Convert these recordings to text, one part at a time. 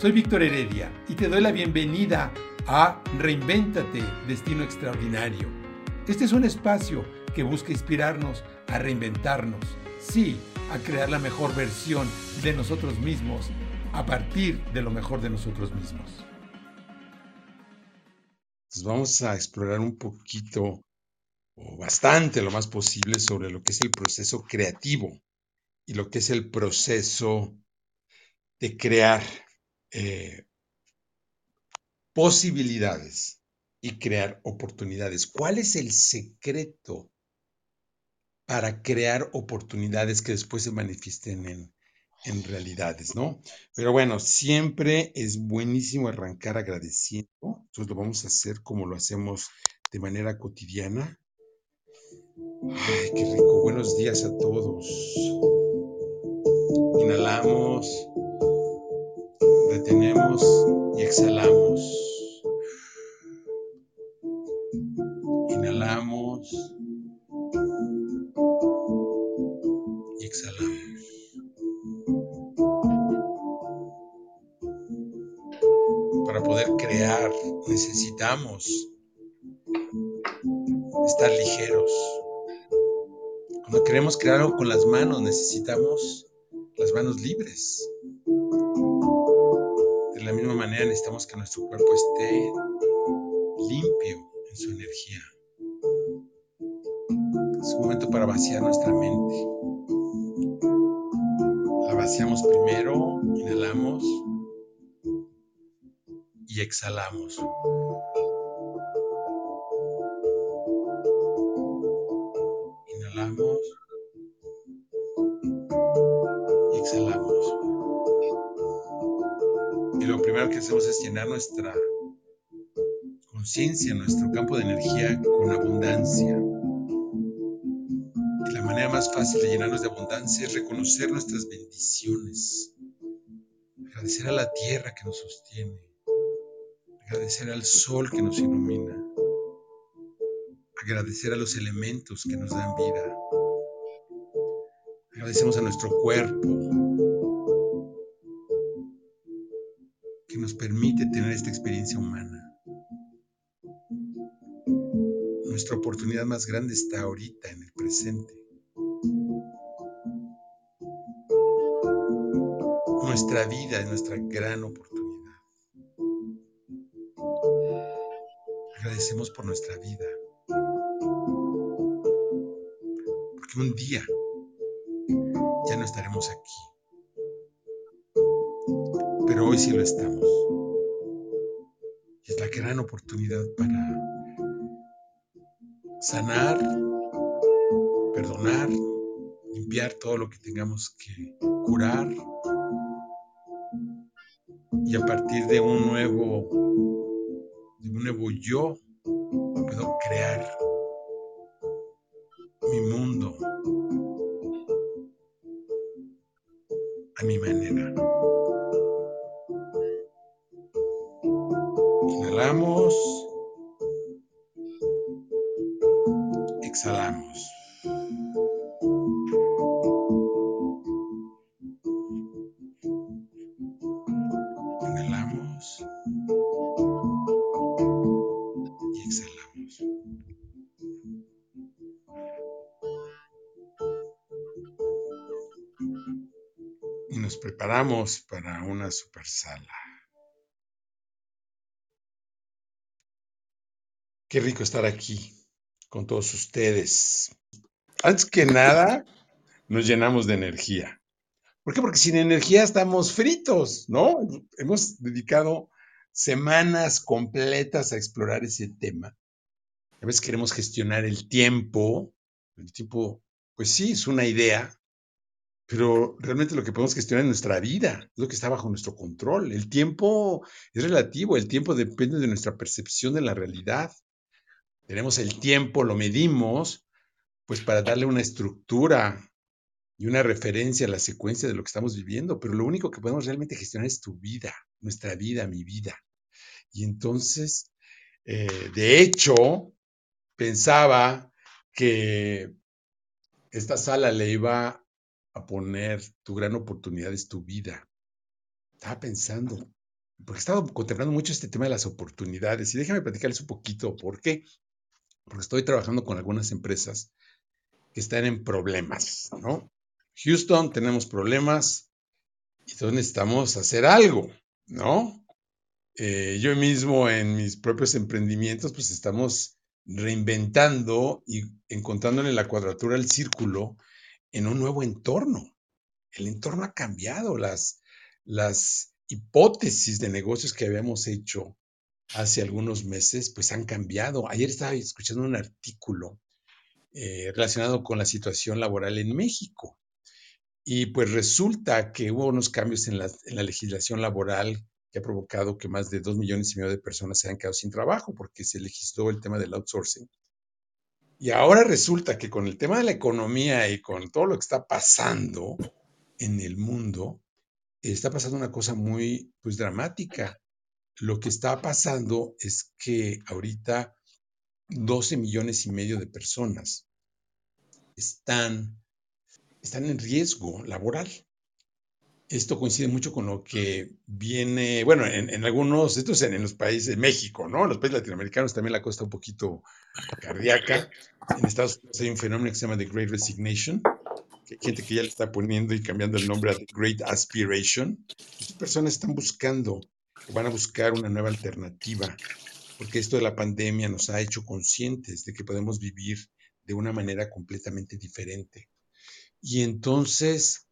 Soy Víctor Heredia y te doy la bienvenida a Reinvéntate, Destino Extraordinario. Este es un espacio que busca inspirarnos a reinventarnos, sí, a crear la mejor versión de nosotros mismos a partir de lo mejor de nosotros mismos. Pues vamos a explorar un poquito o bastante lo más posible sobre lo que es el proceso creativo y lo que es el proceso de crear eh, posibilidades y crear oportunidades. ¿Cuál es el secreto para crear oportunidades que después se manifiesten en, en realidades, ¿no? Pero bueno, siempre es buenísimo arrancar agradeciendo. Entonces lo vamos a hacer como lo hacemos de manera cotidiana. Ay, qué rico. Buenos días a todos. Inhalamos exhalamos. Inhalamos y exhalamos. Para poder crear necesitamos estar ligeros. Cuando queremos crear algo con las manos necesitamos las manos libres la misma manera necesitamos que nuestro cuerpo esté limpio en su energía. Es un momento para vaciar nuestra mente. La vaciamos primero, inhalamos y exhalamos. Lo primero que hacemos es llenar nuestra conciencia, nuestro campo de energía con abundancia. Y la manera más fácil de llenarnos de abundancia es reconocer nuestras bendiciones, agradecer a la tierra que nos sostiene, agradecer al sol que nos ilumina, agradecer a los elementos que nos dan vida. Agradecemos a nuestro cuerpo, nos permite tener esta experiencia humana. Nuestra oportunidad más grande está ahorita, en el presente. Nuestra vida es nuestra gran oportunidad. Agradecemos por nuestra vida. Porque un día ya no estaremos aquí pero hoy sí lo estamos. es la gran oportunidad para sanar, perdonar, limpiar todo lo que tengamos que curar y a partir de un nuevo, de un nuevo yo, puedo crear mi mundo a mi manera. Inhalamos. Exhalamos. Inhalamos. Y exhalamos. Y nos preparamos para una super Qué rico estar aquí con todos ustedes. Antes que nada, nos llenamos de energía. ¿Por qué? Porque sin energía estamos fritos, ¿no? Hemos dedicado semanas completas a explorar ese tema. A veces queremos gestionar el tiempo. El tiempo, pues sí, es una idea, pero realmente lo que podemos gestionar es nuestra vida, es lo que está bajo nuestro control. El tiempo es relativo, el tiempo depende de nuestra percepción de la realidad tenemos el tiempo, lo medimos, pues para darle una estructura y una referencia a la secuencia de lo que estamos viviendo, pero lo único que podemos realmente gestionar es tu vida, nuestra vida, mi vida. Y entonces, eh, de hecho, pensaba que esta sala le iba a poner tu gran oportunidad es tu vida. Estaba pensando, porque he estado contemplando mucho este tema de las oportunidades y déjame platicarles un poquito por qué. Porque estoy trabajando con algunas empresas que están en problemas, ¿no? Houston, tenemos problemas y entonces necesitamos hacer algo, ¿no? Eh, yo mismo en mis propios emprendimientos, pues estamos reinventando y encontrándole la cuadratura al círculo en un nuevo entorno. El entorno ha cambiado, las, las hipótesis de negocios que habíamos hecho hace algunos meses, pues han cambiado. Ayer estaba escuchando un artículo eh, relacionado con la situación laboral en México. Y pues resulta que hubo unos cambios en la, en la legislación laboral que ha provocado que más de dos millones y medio de personas se hayan quedado sin trabajo porque se legisló el tema del outsourcing. Y ahora resulta que con el tema de la economía y con todo lo que está pasando en el mundo, está pasando una cosa muy pues dramática. Lo que está pasando es que ahorita 12 millones y medio de personas están, están en riesgo laboral. Esto coincide mucho con lo que viene, bueno, en, algunos, esto es en, los países de México, ¿no? En los países latinoamericanos también la cosa un poquito cardíaca. En Estados Unidos hay un fenómeno que se llama The Great Resignation, que hay gente que ya le está poniendo y cambiando el nombre a The Great Aspiration. Estas personas están buscando, van a buscar una nueva alternativa, porque esto de la pandemia nos ha hecho conscientes de que podemos vivir de una manera completamente diferente. Y entonces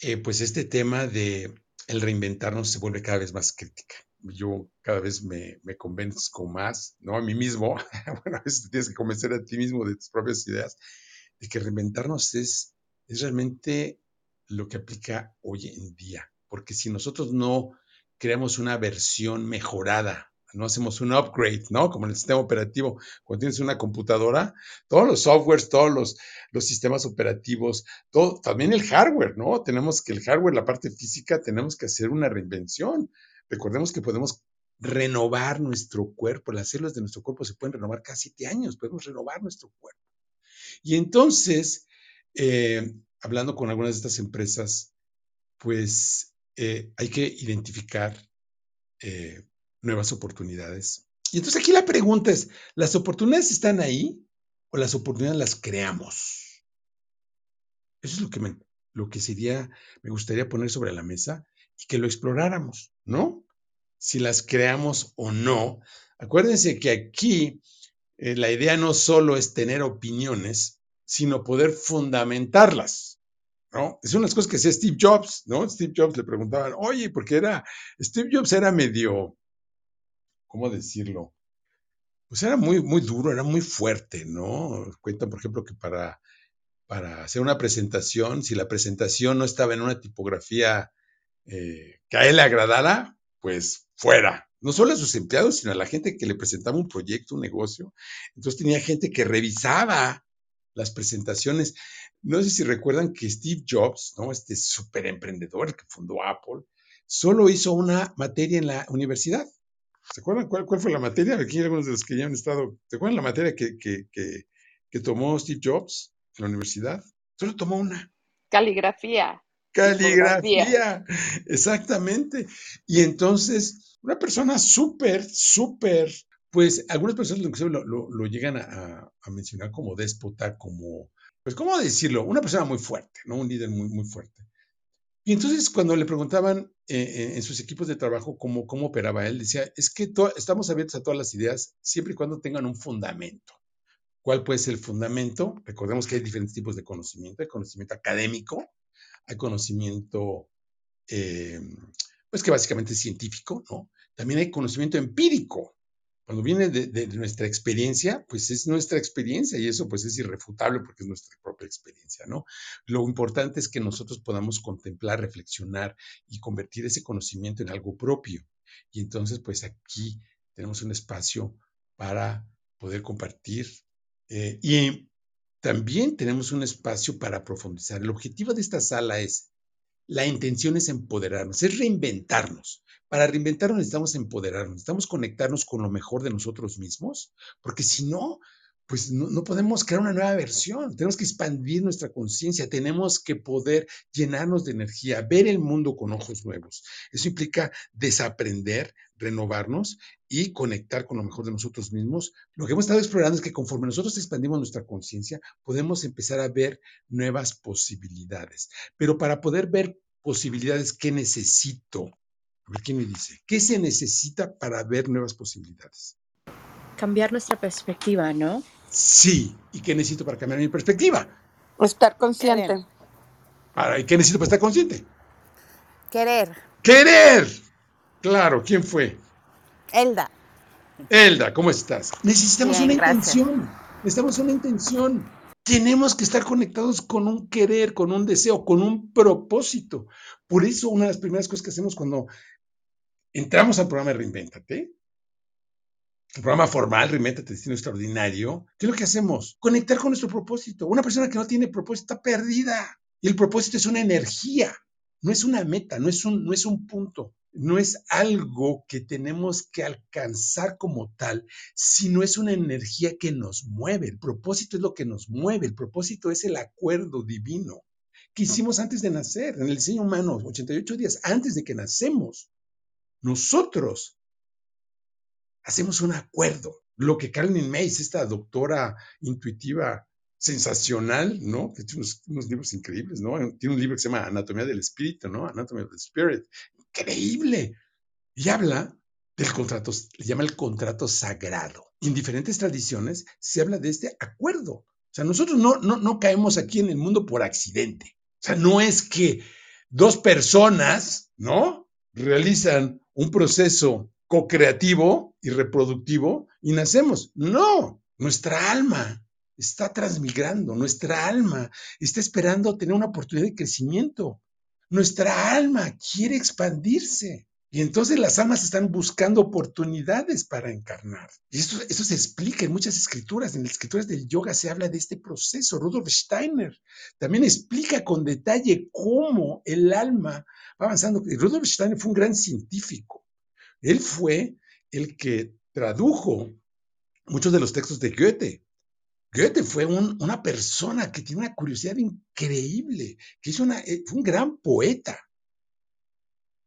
eh, pues este tema de el reinventarnos se vuelve cada vez más crítica. Yo cada vez me, me convenzco más, ¿no? A mí mismo, bueno, a veces tienes que convencer a ti mismo de tus propias ideas, de que reinventarnos es, es realmente lo que aplica hoy en día. Porque si nosotros no creamos una versión mejorada no hacemos un upgrade, ¿no? Como en el sistema operativo, cuando tienes una computadora, todos los softwares, todos los, los sistemas operativos, todo, también el hardware, ¿no? Tenemos que el hardware, la parte física, tenemos que hacer una reinvención. Recordemos que podemos renovar nuestro cuerpo, las células de nuestro cuerpo se pueden renovar cada siete años, podemos renovar nuestro cuerpo. Y entonces, eh, hablando con algunas de estas empresas, pues eh, hay que identificar eh, nuevas oportunidades. Y entonces aquí la pregunta es, ¿las oportunidades están ahí o las oportunidades las creamos? Eso es lo que, me, lo que sería, me gustaría poner sobre la mesa y que lo exploráramos, ¿no? Si las creamos o no. Acuérdense que aquí eh, la idea no solo es tener opiniones, sino poder fundamentarlas. ¿No? Es unas cosas que hacía Steve Jobs, ¿no? Steve Jobs le preguntaban, oye, porque era, Steve Jobs era medio, ¿cómo decirlo? Pues era muy, muy duro, era muy fuerte, ¿no? Cuentan, por ejemplo, que para, para hacer una presentación, si la presentación no estaba en una tipografía eh, que a él le agradara, pues fuera. No solo a sus empleados, sino a la gente que le presentaba un proyecto, un negocio. Entonces tenía gente que revisaba las presentaciones. No sé si recuerdan que Steve Jobs, ¿no? Este súper emprendedor que fundó Apple, solo hizo una materia en la universidad. ¿Se acuerdan cuál, fue la materia? Aquí hay algunos de los que ya han estado. ¿Se acuerdan la materia que, que, tomó Steve Jobs en la universidad? Solo tomó una. Caligrafía. Caligrafía, exactamente. Y entonces, una persona súper, súper, pues algunas personas lo, lo, lo llegan a, mencionar como déspota, como, pues, ¿cómo decirlo? Una persona muy fuerte, ¿no? Un líder muy, muy fuerte. Y entonces cuando le preguntaban eh, eh, en sus equipos de trabajo cómo, cómo operaba él, decía, es que estamos abiertos a todas las ideas siempre y cuando tengan un fundamento. ¿Cuál puede ser el fundamento? Recordemos que hay diferentes tipos de conocimiento. Hay conocimiento académico, hay conocimiento, eh, pues que básicamente es científico, ¿no? También hay conocimiento empírico, cuando viene de, nuestra experiencia, pues es nuestra experiencia y eso pues es irrefutable porque es nuestra propia experiencia, ¿no? Lo importante es que nosotros podamos contemplar, reflexionar y convertir ese conocimiento en algo propio. Y entonces pues aquí tenemos un espacio para poder compartir eh, y también tenemos un espacio para profundizar. El objetivo de esta sala es, la intención es empoderarnos, es reinventarnos. Para reinventarnos necesitamos empoderarnos, necesitamos conectarnos con lo mejor de nosotros mismos, porque si no, pues no, podemos crear una nueva versión, tenemos que expandir nuestra conciencia, tenemos que poder llenarnos de energía, ver el mundo con ojos nuevos. Eso implica desaprender, renovarnos y conectar con lo mejor de nosotros mismos. Lo que hemos estado explorando es que conforme nosotros expandimos nuestra conciencia, podemos empezar a ver nuevas posibilidades. Pero para poder ver posibilidades, ¿qué necesito? ¿quién me dice? ¿Qué se necesita para ver nuevas posibilidades? Cambiar nuestra perspectiva, ¿no? Sí. ¿Y qué necesito para cambiar mi perspectiva? Estar consciente. ¿Y qué necesito para estar consciente? Querer. ¡Querer! Claro, ¿quién fue? Elda. Elda, ¿cómo estás? Necesitamos una intención. Necesitamos una intención. Tenemos que estar conectados con un querer, con un deseo, con un propósito. Por eso, una de las primeras cosas que hacemos cuando entramos al programa de Reinventate el programa formal, Reinventate Destino Extraordinario, ¿qué es lo que hacemos? Conectar con nuestro propósito. Una persona que no tiene propósito está perdida. Y el propósito es una energía, no es una meta, no es un, no es un punto, no es algo que tenemos que alcanzar como tal, sino es una energía que nos mueve. El propósito es lo que nos mueve, el propósito es el acuerdo divino que hicimos antes de nacer, en el diseño humano, 88 días antes de que nacemos. Nosotros hacemos un acuerdo. Lo que Carolyn Mays, esta doctora intuitiva sensacional, ¿no? Que tiene unos, libros increíbles, ¿no? Tiene un libro que se llama Anatomía del Espíritu, ¿no? Anatomy of the Spirit. Increíble. Y habla del contrato, le llama el contrato sagrado. En diferentes tradiciones se habla de este acuerdo. O sea, nosotros no, no, no caemos aquí en el mundo por accidente. O sea, no es que dos personas, ¿no? Realizan un proceso co-creativo y reproductivo y nacemos. No, nuestra alma está transmigrando, nuestra alma está esperando tener una oportunidad de crecimiento. Nuestra alma quiere expandirse. Y entonces las almas están buscando oportunidades para encarnar. Y esto, eso se explica en muchas escrituras. En las escrituras del yoga se habla de este proceso. Rudolf Steiner también explica con detalle cómo el alma va avanzando. Rudolf Steiner fue un gran científico. Él fue el que tradujo muchos de los textos de Goethe. Goethe fue una persona que tiene una curiosidad increíble, que hizo una, eh, fue un gran poeta,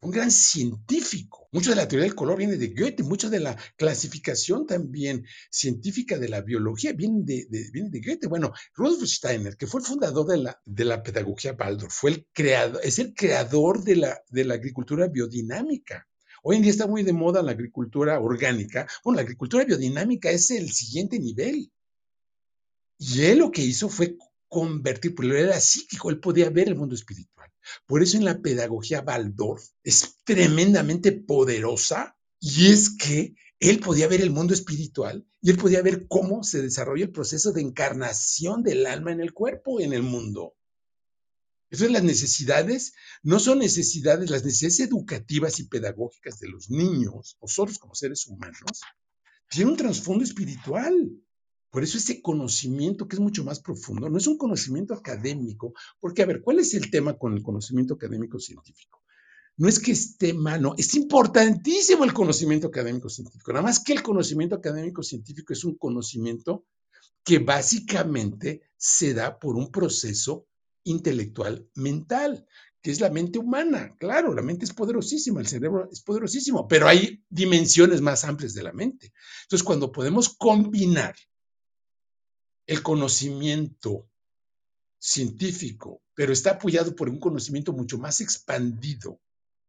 un gran científico. Mucho de la teoría del color viene de Goethe, mucho de la clasificación también científica de la biología viene de, Goethe. Bueno, Rudolf Steiner, que fue el fundador de la, de la pedagogía Baldor, fue el creador, es el creador de la, de la agricultura biodinámica. Hoy en día está muy de moda la agricultura orgánica. Bueno, la agricultura biodinámica es el siguiente nivel. Y él lo que hizo fue convertir, porque él era psíquico, él podía ver el mundo espiritual. Por eso en la pedagogía Baldor es tremendamente poderosa y es que él podía ver el mundo espiritual y él podía ver cómo se desarrolla el proceso de encarnación del alma en el cuerpo, en el mundo. Entonces las necesidades no son necesidades, las necesidades educativas y pedagógicas de los niños, nosotros como seres humanos, tienen un trasfondo espiritual. Por eso ese conocimiento que es mucho más profundo, no es un conocimiento académico, porque a ver, ¿cuál es el tema con el conocimiento académico científico? No es que esté malo, es importantísimo el conocimiento académico científico, nada más que el conocimiento académico científico es un conocimiento que básicamente se da por un proceso intelectual mental, que es la mente humana. Claro, la mente es poderosísima, el cerebro es poderosísimo, pero hay dimensiones más amplias de la mente. Entonces, cuando podemos combinar el conocimiento científico, pero está apoyado por un conocimiento mucho más expandido,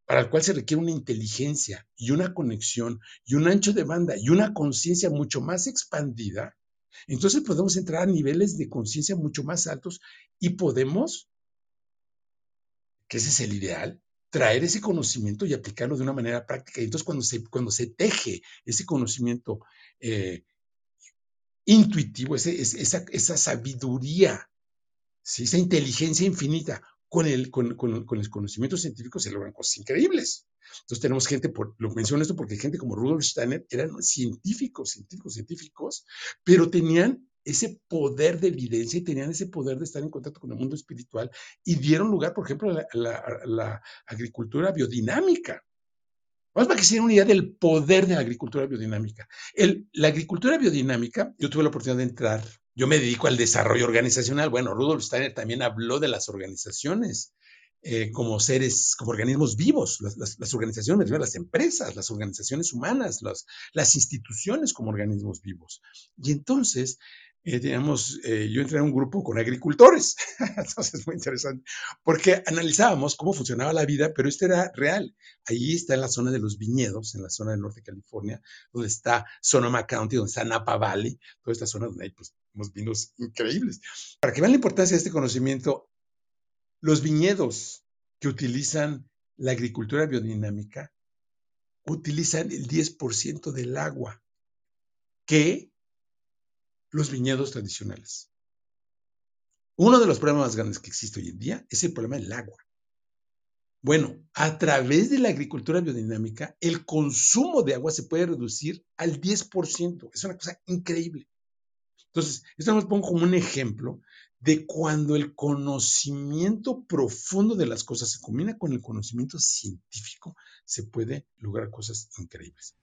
para el cual se requiere una inteligencia y una conexión y un ancho de banda y una conciencia mucho más expandida, entonces podemos entrar a niveles de conciencia mucho más altos y podemos, que ese es el ideal, traer ese conocimiento y aplicarlo de una manera práctica. Y entonces cuando se, cuando se teje ese conocimiento eh, intuitivo, esa, esa, sabiduría, esa inteligencia infinita con el, con, el conocimiento científico se logran cosas increíbles. Entonces tenemos gente, por, lo menciono esto porque gente como Rudolf Steiner eran científicos, científicos, científicos, pero tenían ese poder de evidencia y tenían ese poder de estar en contacto con el mundo espiritual y dieron lugar, por ejemplo, a la, agricultura biodinámica. Vamos para que se den una idea del poder de la agricultura biodinámica. El, la agricultura biodinámica, yo tuve la oportunidad de entrar, yo me dedico al desarrollo organizacional. Bueno, Rudolf Steiner también habló de las organizaciones eh, como seres, como organismos vivos, las, las, las organizaciones, las empresas, las organizaciones humanas, las, instituciones como organismos vivos. Y entonces, eh, teníamos, eh, yo entré en un grupo con agricultores, entonces muy interesante, porque analizábamos cómo funcionaba la vida, pero esto era real. Ahí está en la zona de los viñedos, en la zona del norte de California, donde está Sonoma County, donde está Napa Valley, toda esta zona donde hay pues, unos vinos increíbles. Para que vean la importancia de este conocimiento, los viñedos que utilizan la agricultura biodinámica utilizan el 10% del agua que los viñedos tradicionales. Uno de los problemas más grandes que existe hoy en día es el problema del agua. Bueno, a través de la agricultura biodinámica, el consumo de agua se puede reducir al 10%. Es una cosa increíble. Entonces, esto lo pongo como un ejemplo de cuando el conocimiento profundo de las cosas se combina con el conocimiento científico, se puede lograr cosas increíbles.